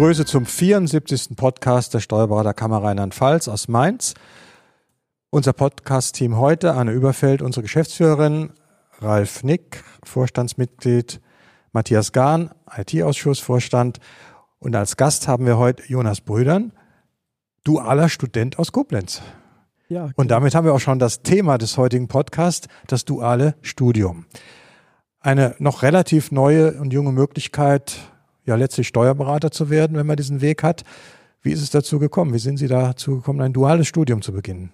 begrüße zum 74. Podcast der Steuerberaterkammer Rheinland-Pfalz aus Mainz. Unser Podcast-Team heute, Anne Überfeld, unsere Geschäftsführerin, Ralf Nick, Vorstandsmitglied, Matthias Gahn, IT-Ausschussvorstand und als Gast haben wir heute Jonas Brüdern, dualer Student aus Koblenz. Ja, und genau. damit haben wir auch schon das Thema des heutigen Podcasts, das duale Studium. Eine noch relativ neue und junge Möglichkeit, ja letztlich Steuerberater zu werden, wenn man diesen Weg hat. Wie ist es dazu gekommen? Wie sind Sie dazu gekommen, ein duales Studium zu beginnen?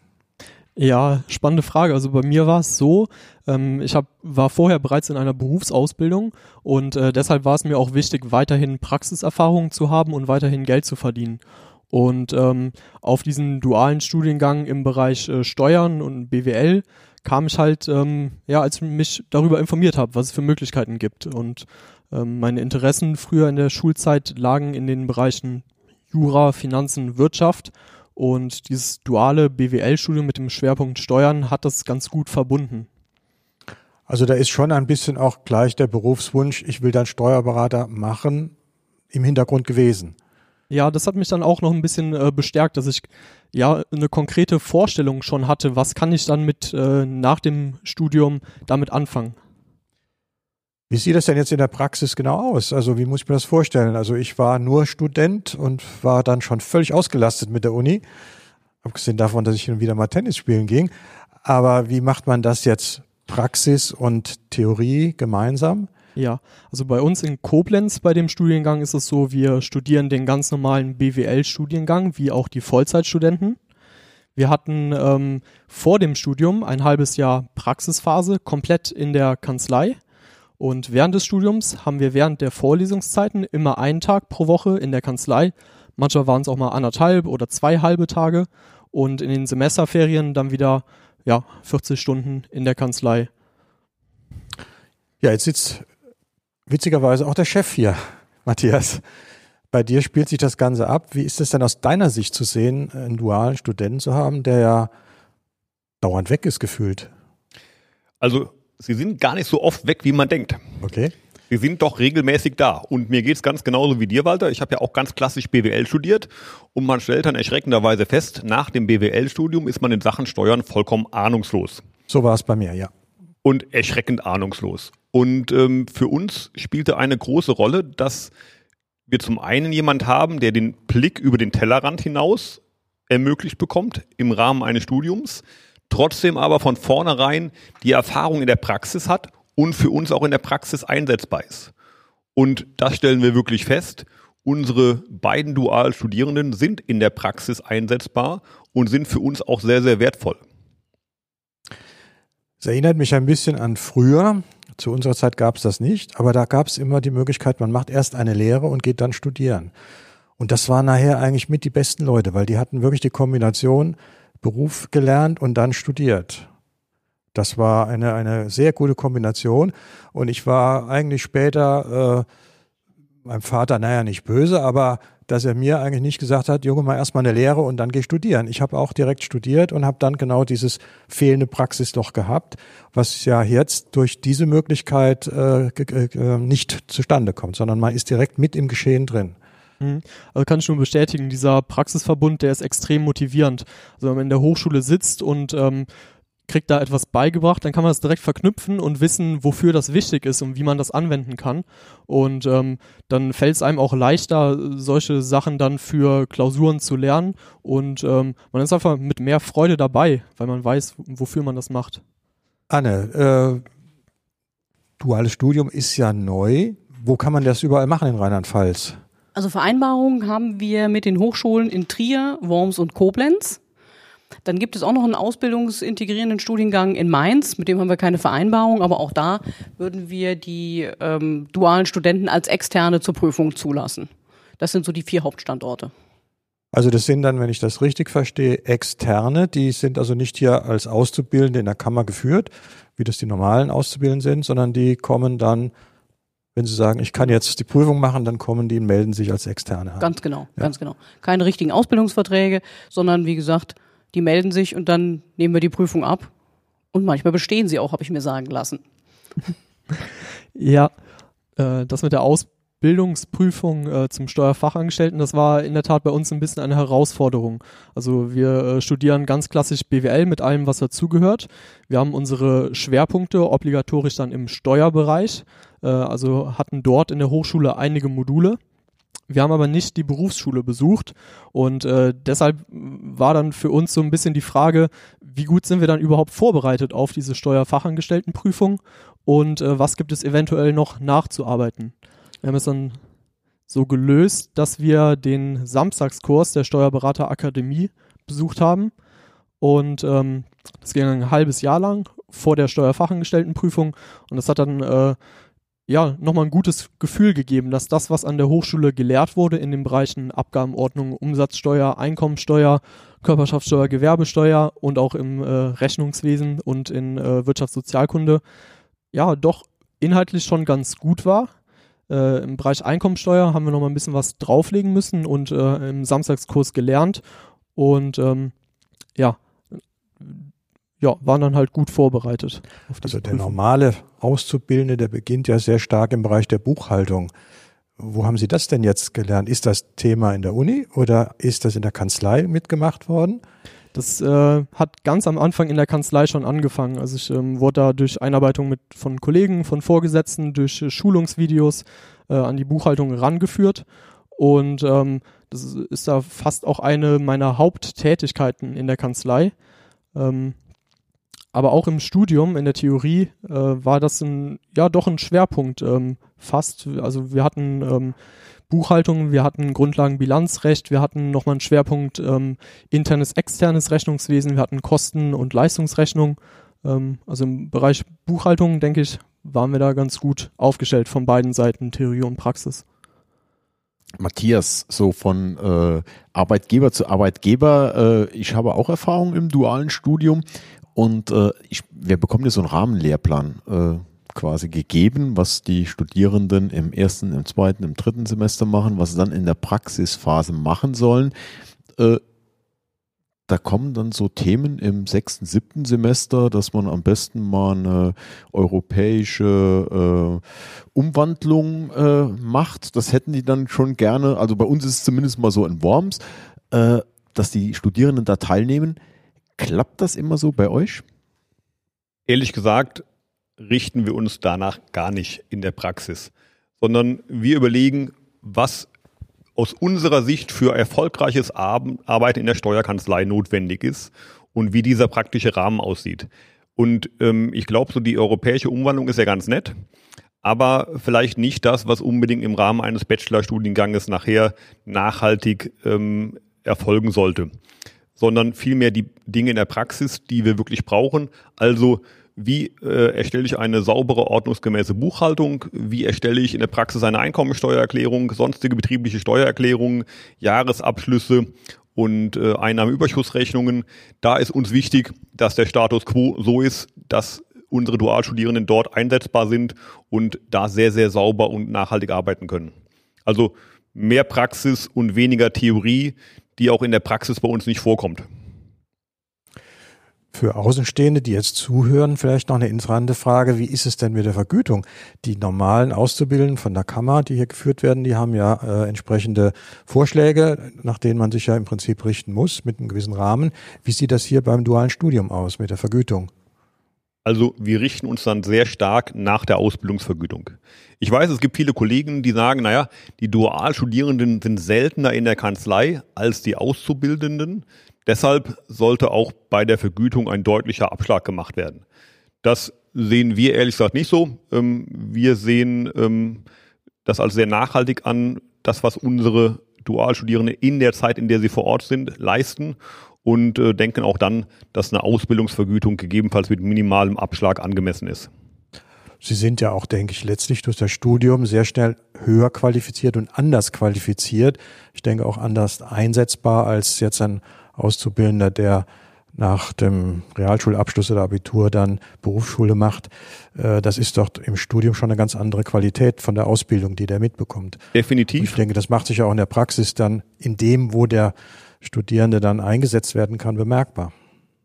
Ja, spannende Frage. Also bei mir war es so, ähm, ich hab, war vorher bereits in einer Berufsausbildung und äh, deshalb war es mir auch wichtig, weiterhin Praxiserfahrungen zu haben und weiterhin Geld zu verdienen. Und ähm, auf diesen dualen Studiengang im Bereich äh, Steuern und BWL kam ich halt, ähm, ja, als ich mich darüber informiert habe, was es für Möglichkeiten gibt. Und ähm, meine Interessen früher in der Schulzeit lagen in den Bereichen Jura, Finanzen, Wirtschaft. Und dieses duale BWL-Studium mit dem Schwerpunkt Steuern hat das ganz gut verbunden. Also da ist schon ein bisschen auch gleich der Berufswunsch, ich will dann Steuerberater machen, im Hintergrund gewesen. Ja, das hat mich dann auch noch ein bisschen äh, bestärkt, dass ich ja eine konkrete Vorstellung schon hatte, was kann ich dann mit äh, nach dem Studium damit anfangen. Wie sieht das denn jetzt in der Praxis genau aus? Also wie muss ich mir das vorstellen? Also ich war nur Student und war dann schon völlig ausgelastet mit der Uni, abgesehen davon, dass ich hin und wieder mal Tennis spielen ging. Aber wie macht man das jetzt Praxis und Theorie gemeinsam? Ja, also bei uns in Koblenz bei dem Studiengang ist es so, wir studieren den ganz normalen BWL-Studiengang, wie auch die Vollzeitstudenten. Wir hatten ähm, vor dem Studium ein halbes Jahr Praxisphase komplett in der Kanzlei. Und während des Studiums haben wir während der Vorlesungszeiten immer einen Tag pro Woche in der Kanzlei. Manchmal waren es auch mal anderthalb oder zwei halbe Tage. Und in den Semesterferien dann wieder ja, 40 Stunden in der Kanzlei. Ja, jetzt sitzt witzigerweise auch der Chef hier, Matthias. Bei dir spielt sich das Ganze ab. Wie ist es denn aus deiner Sicht zu sehen, einen dualen Studenten zu haben, der ja dauernd weg ist gefühlt? Also, sie sind gar nicht so oft weg, wie man denkt. Okay. Sie sind doch regelmäßig da. Und mir geht es ganz genauso wie dir, Walter. Ich habe ja auch ganz klassisch BWL studiert. Und man stellt dann erschreckenderweise fest, nach dem BWL-Studium ist man in Sachen Steuern vollkommen ahnungslos. So war es bei mir, ja. Und erschreckend ahnungslos. Und ähm, für uns spielte eine große Rolle, dass wir zum einen jemand haben, der den Blick über den Tellerrand hinaus ermöglicht bekommt im Rahmen eines Studiums, trotzdem aber von vornherein die Erfahrung in der Praxis hat und für uns auch in der Praxis einsetzbar ist. Und das stellen wir wirklich fest. Unsere beiden Dualstudierenden sind in der Praxis einsetzbar und sind für uns auch sehr, sehr wertvoll. Es erinnert mich ein bisschen an früher. Zu unserer Zeit gab es das nicht, aber da gab es immer die Möglichkeit, man macht erst eine Lehre und geht dann studieren. Und das waren nachher eigentlich mit die besten Leute, weil die hatten wirklich die Kombination Beruf gelernt und dann studiert. Das war eine, eine sehr gute Kombination. Und ich war eigentlich später äh, meinem Vater, naja, nicht böse, aber dass er mir eigentlich nicht gesagt hat, Junge, mal erstmal eine Lehre und dann geh studieren. Ich habe auch direkt studiert und habe dann genau dieses fehlende Praxis doch gehabt, was ja jetzt durch diese Möglichkeit äh, äh, nicht zustande kommt, sondern man ist direkt mit im Geschehen drin. Mhm. Also kann ich nur bestätigen, dieser Praxisverbund, der ist extrem motivierend. Also wenn man in der Hochschule sitzt und ähm, kriegt da etwas beigebracht, dann kann man das direkt verknüpfen und wissen, wofür das wichtig ist und wie man das anwenden kann. Und ähm, dann fällt es einem auch leichter, solche Sachen dann für Klausuren zu lernen. Und ähm, man ist einfach mit mehr Freude dabei, weil man weiß, wofür man das macht. Anne, äh, duales Studium ist ja neu. Wo kann man das überall machen in Rheinland-Pfalz? Also Vereinbarungen haben wir mit den Hochschulen in Trier, Worms und Koblenz. Dann gibt es auch noch einen ausbildungsintegrierenden Studiengang in Mainz, mit dem haben wir keine Vereinbarung, aber auch da würden wir die ähm, dualen Studenten als Externe zur Prüfung zulassen. Das sind so die vier Hauptstandorte. Also das sind dann, wenn ich das richtig verstehe, Externe, die sind also nicht hier als Auszubildende in der Kammer geführt, wie das die normalen Auszubildenden sind, sondern die kommen dann, wenn sie sagen, ich kann jetzt die Prüfung machen, dann kommen die und melden sich als Externe. Ganz genau, ja. ganz genau. Keine richtigen Ausbildungsverträge, sondern wie gesagt, die melden sich und dann nehmen wir die Prüfung ab. Und manchmal bestehen sie auch, habe ich mir sagen lassen. ja, äh, das mit der Aus Bildungsprüfung äh, zum Steuerfachangestellten, das war in der Tat bei uns ein bisschen eine Herausforderung. Also wir äh, studieren ganz klassisch BWL mit allem, was dazugehört. Wir haben unsere Schwerpunkte obligatorisch dann im Steuerbereich, äh, also hatten dort in der Hochschule einige Module. Wir haben aber nicht die Berufsschule besucht und äh, deshalb war dann für uns so ein bisschen die Frage, wie gut sind wir dann überhaupt vorbereitet auf diese Steuerfachangestelltenprüfung und äh, was gibt es eventuell noch nachzuarbeiten. Wir haben es dann so gelöst, dass wir den Samstagskurs der Steuerberaterakademie besucht haben und ähm, das ging ein halbes Jahr lang vor der Steuerfachangestelltenprüfung und das hat dann äh, ja, nochmal ein gutes Gefühl gegeben, dass das, was an der Hochschule gelehrt wurde in den Bereichen Abgabenordnung, Umsatzsteuer, Einkommensteuer, Körperschaftssteuer, Gewerbesteuer und auch im äh, Rechnungswesen und in äh, Wirtschaftssozialkunde, ja, doch inhaltlich schon ganz gut war. Äh, Im Bereich Einkommensteuer haben wir nochmal ein bisschen was drauflegen müssen und äh, im Samstagskurs gelernt und ähm, ja, ja, waren dann halt gut vorbereitet. also der normale Auszubildende, der beginnt ja sehr stark im Bereich der Buchhaltung. Wo haben Sie das denn jetzt gelernt? Ist das Thema in der Uni oder ist das in der Kanzlei mitgemacht worden? Das äh, hat ganz am Anfang in der Kanzlei schon angefangen. Also ich ähm, wurde da durch Einarbeitung mit von Kollegen, von Vorgesetzten, durch äh, Schulungsvideos äh, an die Buchhaltung rangeführt. Und ähm, das ist da fast auch eine meiner Haupttätigkeiten in der Kanzlei. Ähm, aber auch im Studium, in der Theorie, äh, war das ein, ja doch ein Schwerpunkt ähm, fast. Also wir hatten ähm, Buchhaltung, wir hatten Grundlagenbilanzrecht, wir hatten nochmal einen Schwerpunkt ähm, internes, externes Rechnungswesen, wir hatten Kosten- und Leistungsrechnung. Ähm, also im Bereich Buchhaltung, denke ich, waren wir da ganz gut aufgestellt von beiden Seiten, Theorie und Praxis. Matthias, so von äh, Arbeitgeber zu Arbeitgeber, äh, ich habe auch Erfahrung im dualen Studium. Und äh, ich, wir bekommen ja so einen Rahmenlehrplan äh, quasi gegeben, was die Studierenden im ersten, im zweiten, im dritten Semester machen, was sie dann in der Praxisphase machen sollen. Äh, da kommen dann so Themen im sechsten, siebten Semester, dass man am besten mal eine europäische äh, Umwandlung äh, macht. Das hätten die dann schon gerne, also bei uns ist es zumindest mal so in Worms, äh, dass die Studierenden da teilnehmen. Klappt das immer so bei euch? Ehrlich gesagt, richten wir uns danach gar nicht in der Praxis, sondern wir überlegen, was aus unserer Sicht für erfolgreiches Arbeiten in der Steuerkanzlei notwendig ist und wie dieser praktische Rahmen aussieht. Und ähm, ich glaube, so die europäische Umwandlung ist ja ganz nett, aber vielleicht nicht das, was unbedingt im Rahmen eines Bachelorstudienganges nachher nachhaltig ähm, erfolgen sollte sondern vielmehr die Dinge in der Praxis, die wir wirklich brauchen. Also wie äh, erstelle ich eine saubere, ordnungsgemäße Buchhaltung? Wie erstelle ich in der Praxis eine Einkommensteuererklärung, sonstige betriebliche Steuererklärungen, Jahresabschlüsse und äh, Einnahmeüberschussrechnungen? Da ist uns wichtig, dass der Status quo so ist, dass unsere Dualstudierenden dort einsetzbar sind und da sehr, sehr sauber und nachhaltig arbeiten können. Also mehr Praxis und weniger Theorie, die auch in der Praxis bei uns nicht vorkommt. Für Außenstehende, die jetzt zuhören, vielleicht noch eine interessante Frage. Wie ist es denn mit der Vergütung? Die normalen Auszubildenden von der Kammer, die hier geführt werden, die haben ja äh, entsprechende Vorschläge, nach denen man sich ja im Prinzip richten muss, mit einem gewissen Rahmen. Wie sieht das hier beim dualen Studium aus mit der Vergütung? Also wir richten uns dann sehr stark nach der Ausbildungsvergütung. Ich weiß, es gibt viele Kollegen, die sagen, naja, die Dualstudierenden sind seltener in der Kanzlei als die Auszubildenden. Deshalb sollte auch bei der Vergütung ein deutlicher Abschlag gemacht werden. Das sehen wir ehrlich gesagt nicht so. Ähm, wir sehen ähm, das als sehr nachhaltig an, das, was unsere Dualstudierende in der Zeit, in der sie vor Ort sind, leisten und äh, denken auch dann, dass eine Ausbildungsvergütung gegebenenfalls mit minimalem Abschlag angemessen ist. Sie sind ja auch, denke ich, letztlich durch das Studium sehr schnell höher qualifiziert und anders qualifiziert. Ich denke auch anders einsetzbar als jetzt ein Auszubildender, der nach dem Realschulabschluss oder Abitur dann Berufsschule macht. Äh, das ist doch im Studium schon eine ganz andere Qualität von der Ausbildung, die der mitbekommt. Definitiv. Und ich denke, das macht sich ja auch in der Praxis dann in dem, wo der Studierende dann eingesetzt werden kann, bemerkbar.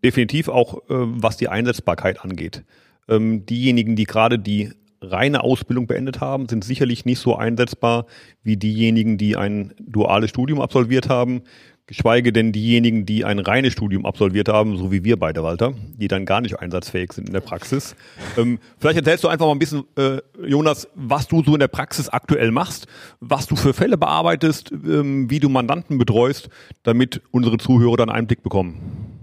Definitiv auch, äh, was die Einsetzbarkeit angeht ähm, diejenigen, die gerade die reine Ausbildung beendet haben, sind sicherlich nicht so einsetzbar wie diejenigen, die ein duales Studium absolviert haben, geschweige denn diejenigen, die ein reines Studium absolviert haben, so wie wir beide, Walter, die dann gar nicht einsatzfähig sind in der Praxis. Ähm, vielleicht erzählst du einfach mal ein bisschen, äh, Jonas, was du so in der Praxis aktuell machst, was du für Fälle bearbeitest, ähm, wie du Mandanten betreust, damit unsere Zuhörer dann einen Blick bekommen.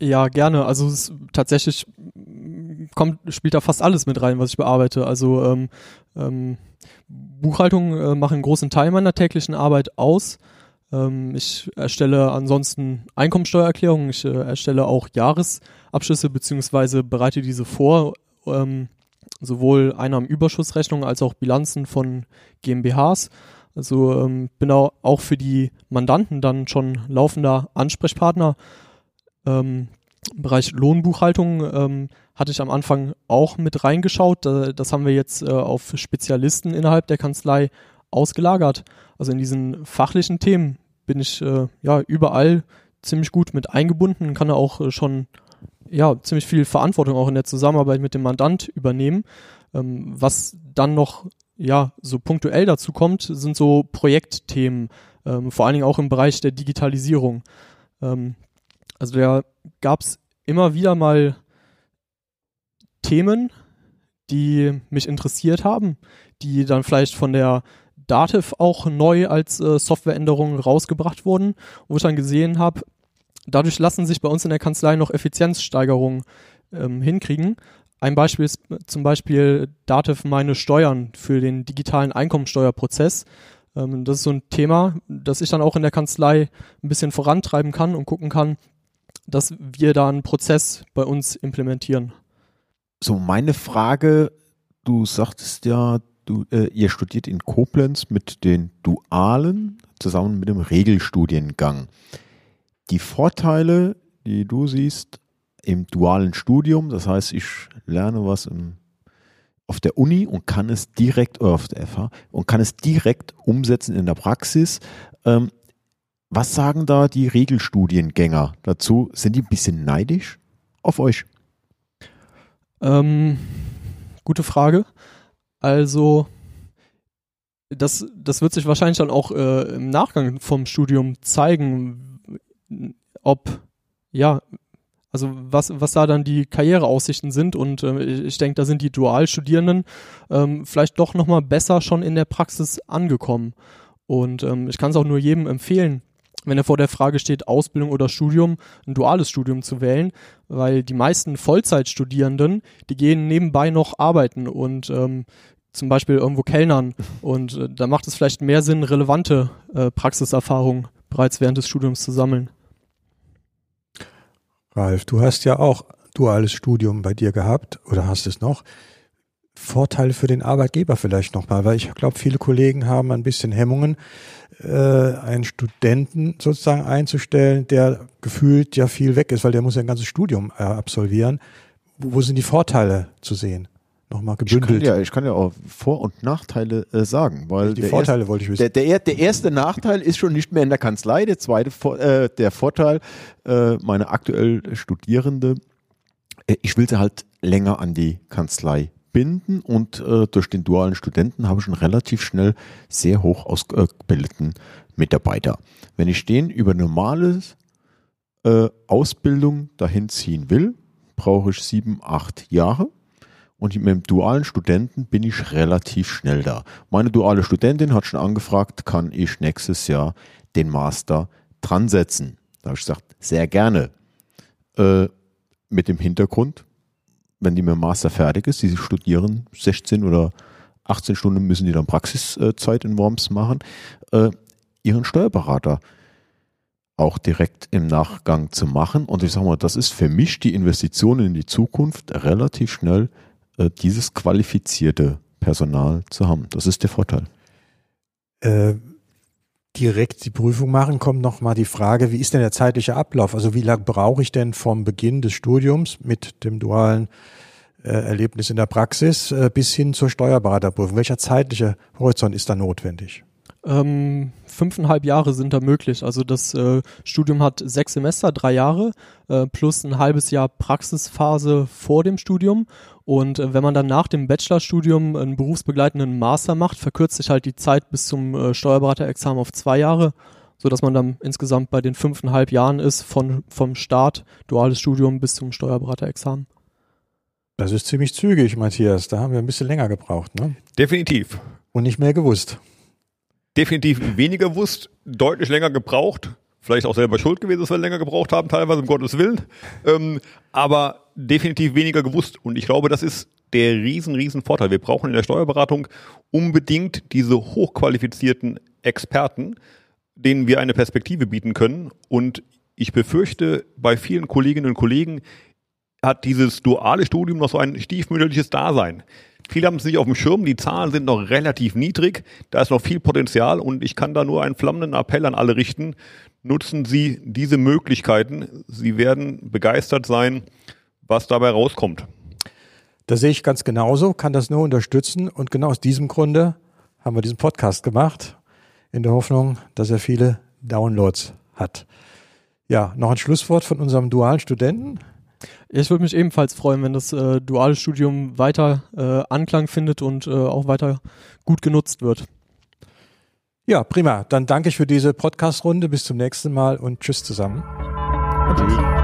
Ja, gerne. Also es tatsächlich kommt, spielt da fast alles mit rein, was ich bearbeite. Also ähm, ähm, Buchhaltung äh, macht einen großen Teil meiner täglichen Arbeit aus. Ähm, ich erstelle ansonsten Einkommensteuererklärungen, ich äh, erstelle auch Jahresabschlüsse beziehungsweise bereite diese vor, ähm, sowohl Einnahmenüberschussrechnungen als auch Bilanzen von GmbHs. Also ähm, bin auch, für die Mandanten dann schon laufender Ansprechpartner. Ähm, Im Bereich Lohnbuchhaltung ähm, hatte ich am Anfang auch mit reingeschaut. Das haben wir jetzt äh, auf Spezialisten innerhalb der Kanzlei ausgelagert. Also in diesen fachlichen Themen bin ich äh, ja überall ziemlich gut mit eingebunden, kann auch äh, schon ja ziemlich viel Verantwortung auch in der Zusammenarbeit mit dem Mandant übernehmen. Ähm, was dann noch ja so punktuell dazu kommt, sind so Projektthemen, ähm, vor allen Dingen auch im Bereich der Digitalisierung. Ähm, also da gab es immer wieder mal Themen, die mich interessiert haben, die dann vielleicht von der Dativ auch neu als äh, Softwareänderung rausgebracht wurden, wo ich dann gesehen habe, dadurch lassen sich bei uns in der Kanzlei noch Effizienzsteigerungen ähm, hinkriegen. Ein Beispiel ist zum Beispiel Dativ meine Steuern für den digitalen Einkommensteuerprozess. Ähm, das ist so ein Thema, das ich dann auch in der Kanzlei ein bisschen vorantreiben kann und gucken kann, dass wir da einen Prozess bei uns implementieren. So, meine Frage, du sagtest ja, du, äh, ihr studiert in Koblenz mit den Dualen zusammen mit dem Regelstudiengang. Die Vorteile, die du siehst im dualen Studium, das heißt, ich lerne was im, auf der Uni und kann es direkt, oder auf der FH, und kann es direkt umsetzen in der Praxis. Ähm, was sagen da die Regelstudiengänger dazu? Sind die ein bisschen neidisch auf euch? Ähm, gute Frage. Also, das, das wird sich wahrscheinlich dann auch äh, im Nachgang vom Studium zeigen, ob, ja, also was, was da dann die Karriereaussichten sind und äh, ich denke, da sind die Dualstudierenden ähm, vielleicht doch nochmal besser schon in der Praxis angekommen. Und ähm, ich kann es auch nur jedem empfehlen, wenn er vor der Frage steht, Ausbildung oder Studium, ein duales Studium zu wählen, weil die meisten Vollzeitstudierenden, die gehen nebenbei noch arbeiten und ähm, zum Beispiel irgendwo Kellnern und äh, da macht es vielleicht mehr Sinn, relevante äh, Praxiserfahrungen bereits während des Studiums zu sammeln. Ralf, du hast ja auch duales Studium bei dir gehabt oder hast es noch. Vorteile für den Arbeitgeber vielleicht nochmal, weil ich glaube, viele Kollegen haben ein bisschen Hemmungen, äh, einen Studenten sozusagen einzustellen, der gefühlt ja viel weg ist, weil der muss ja ein ganzes Studium äh, absolvieren. Wo, wo sind die Vorteile zu sehen? Nochmal gebündelt. Ich kann ja, ich kann ja auch Vor- und Nachteile äh, sagen, weil die Vorteile erste, wollte ich wissen. Der, der, der erste Nachteil ist schon nicht mehr in der Kanzlei. Der zweite, äh, der Vorteil, äh, meine aktuell Studierende, äh, ich will sie halt länger an die Kanzlei binden und äh, durch den dualen Studenten habe ich schon relativ schnell sehr hoch ausgebildeten Mitarbeiter. Wenn ich den über normale äh, Ausbildung dahin ziehen will, brauche ich sieben, acht Jahre. Und mit dem dualen Studenten bin ich relativ schnell da. Meine duale Studentin hat schon angefragt, kann ich nächstes Jahr den Master dran setzen? Da habe ich gesagt, sehr gerne. Äh, mit dem Hintergrund, wenn die mit dem Master fertig ist, die studieren 16 oder 18 Stunden müssen die dann Praxiszeit in Worms machen, äh, ihren Steuerberater auch direkt im Nachgang zu machen. Und ich sage mal, das ist für mich die Investition in die Zukunft, relativ schnell äh, dieses qualifizierte Personal zu haben. Das ist der Vorteil. Äh, direkt die Prüfung machen, kommt nochmal die Frage, wie ist denn der zeitliche Ablauf? Also wie lange brauche ich denn vom Beginn des Studiums mit dem dualen äh, Erlebnis in der Praxis äh, bis hin zur Steuerberaterprüfung? Welcher zeitliche Horizont ist da notwendig? Ähm, fünfeinhalb Jahre sind da möglich. Also das äh, Studium hat sechs Semester, drei Jahre, äh, plus ein halbes Jahr Praxisphase vor dem Studium. Und äh, wenn man dann nach dem Bachelorstudium einen berufsbegleitenden Master macht, verkürzt sich halt die Zeit bis zum äh, Steuerberaterexamen auf zwei Jahre, so dass man dann insgesamt bei den fünfeinhalb Jahren ist von, vom Start duales Studium bis zum Steuerberaterexamen. Das ist ziemlich zügig, Matthias. Da haben wir ein bisschen länger gebraucht, ne? Definitiv. Und nicht mehr gewusst. Definitiv weniger gewusst, deutlich länger gebraucht. Vielleicht auch selber schuld gewesen, dass wir länger gebraucht haben, teilweise um Gottes Willen. Ähm, aber definitiv weniger gewusst. Und ich glaube, das ist der riesen, riesen Vorteil. Wir brauchen in der Steuerberatung unbedingt diese hochqualifizierten Experten, denen wir eine Perspektive bieten können. Und ich befürchte, bei vielen Kolleginnen und Kollegen hat dieses duale Studium noch so ein stiefmütterliches Dasein. Viele haben es nicht auf dem Schirm, die Zahlen sind noch relativ niedrig, da ist noch viel Potenzial und ich kann da nur einen flammenden Appell an alle richten. Nutzen Sie diese Möglichkeiten. Sie werden begeistert sein, was dabei rauskommt. Das sehe ich ganz genauso, kann das nur unterstützen und genau aus diesem Grunde haben wir diesen Podcast gemacht, in der Hoffnung, dass er viele Downloads hat. Ja, noch ein Schlusswort von unserem dualen Studenten. Ich würde mich ebenfalls freuen, wenn das äh, duale Studium weiter äh, Anklang findet und äh, auch weiter gut genutzt wird. Ja, prima. Dann danke ich für diese Podcast-Runde. Bis zum nächsten Mal und tschüss zusammen. Tschüss.